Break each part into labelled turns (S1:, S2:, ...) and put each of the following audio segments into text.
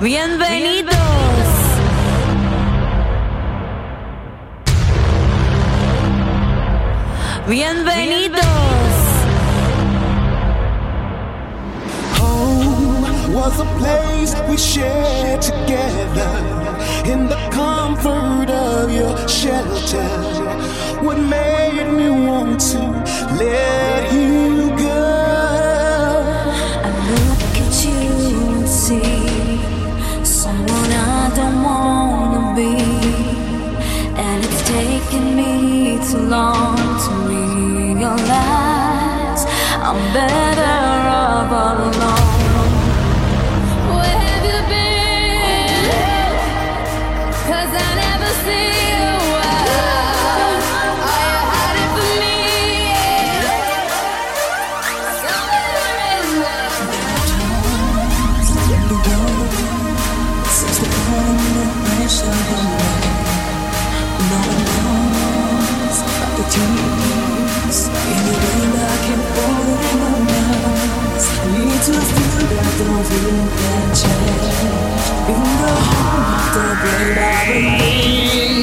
S1: Bienvenidos. Bienvenidos.
S2: Home was a place we shared together in the comfort of your shelter. What made me want to let you
S3: so long to realize I'm better off alone.
S4: Bingo, the
S3: blade I've been.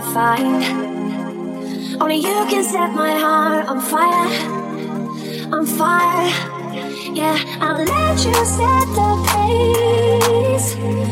S3: to. Only you can set my heart on fire, on fire. Yeah, I'll let you set the pace.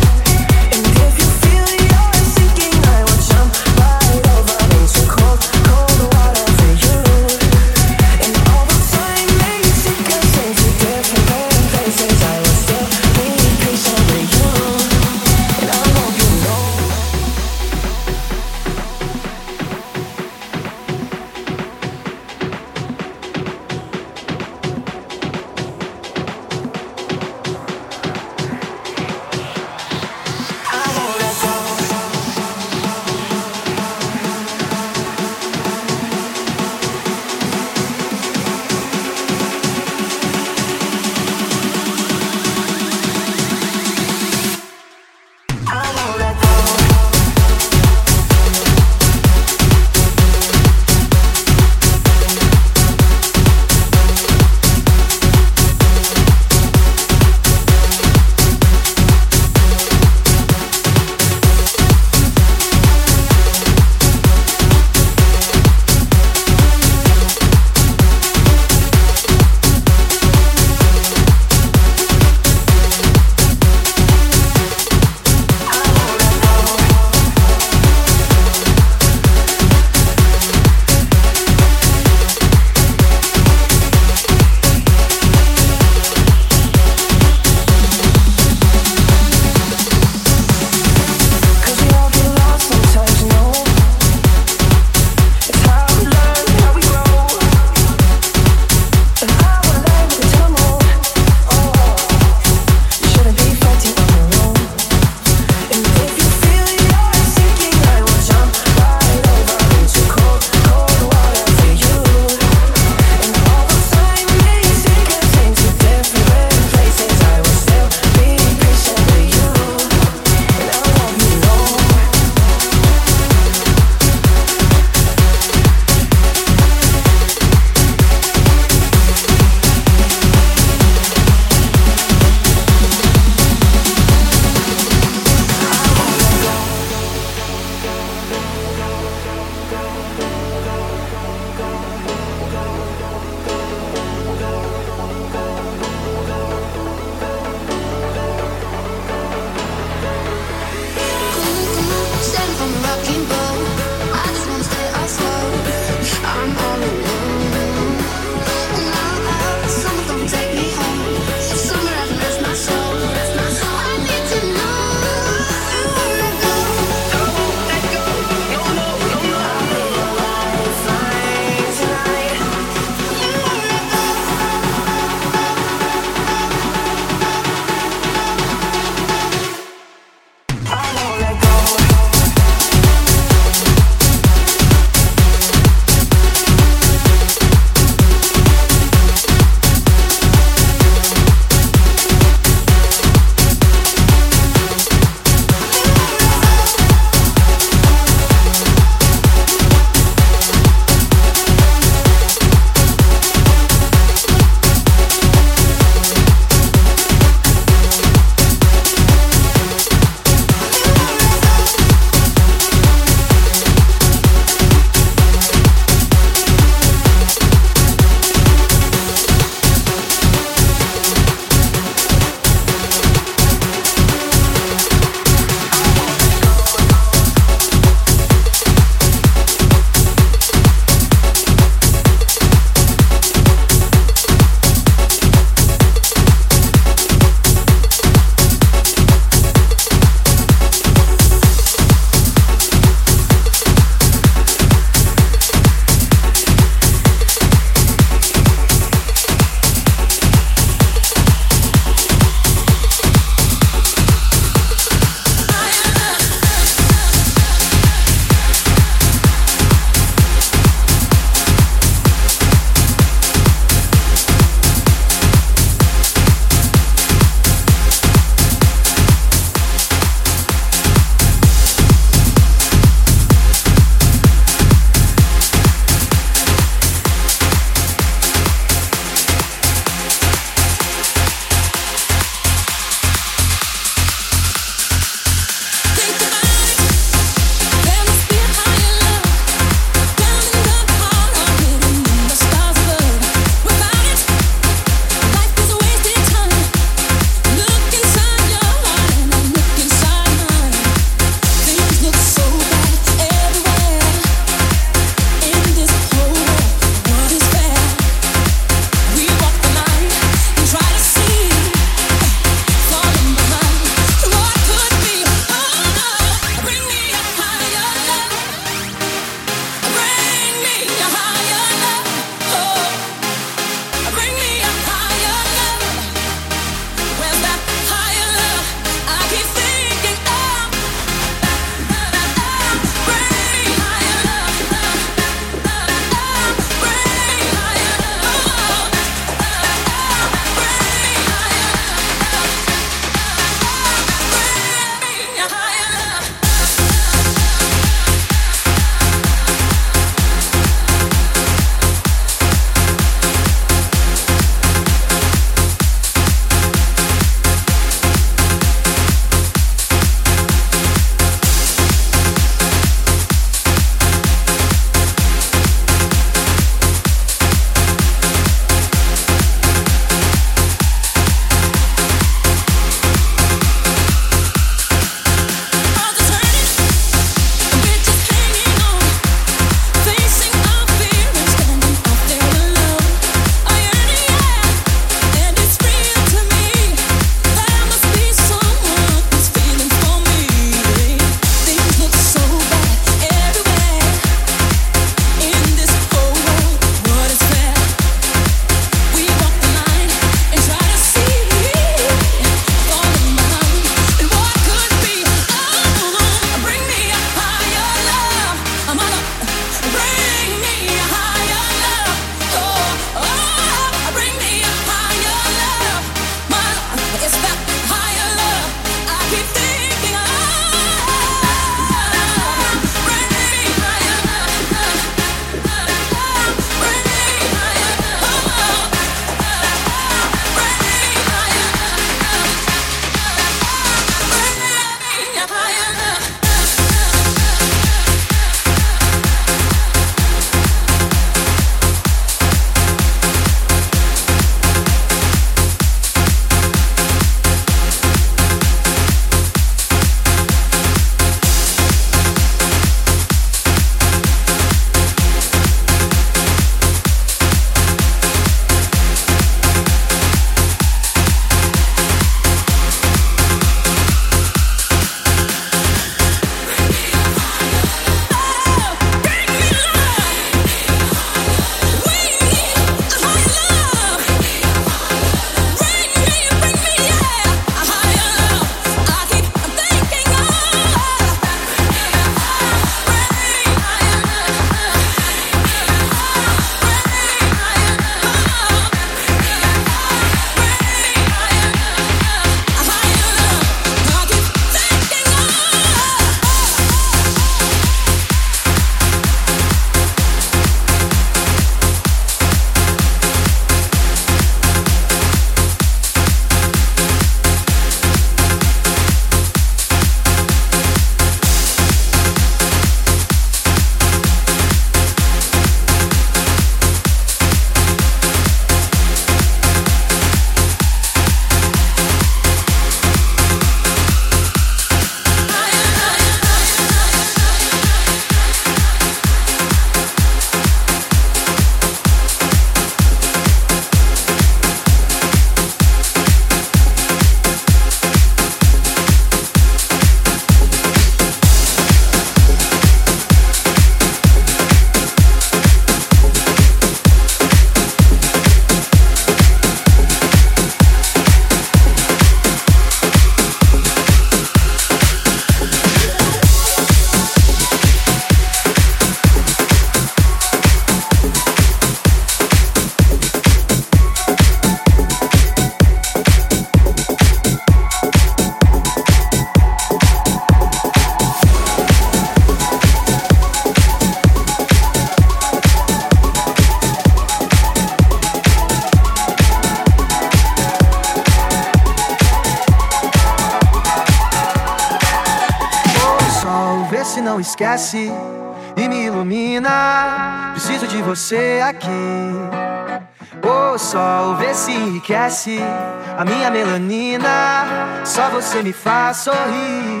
S5: Melanina. Só você me faz sorrir.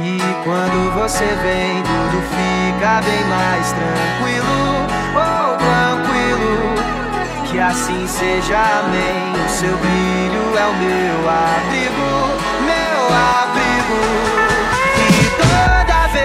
S5: E quando você vem, tudo fica bem mais tranquilo. Oh, tranquilo. Que assim seja, amém. O seu brilho é o meu abrigo, meu abrigo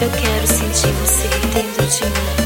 S6: Eu
S3: quero
S7: sentir você dentro de mim.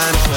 S8: Time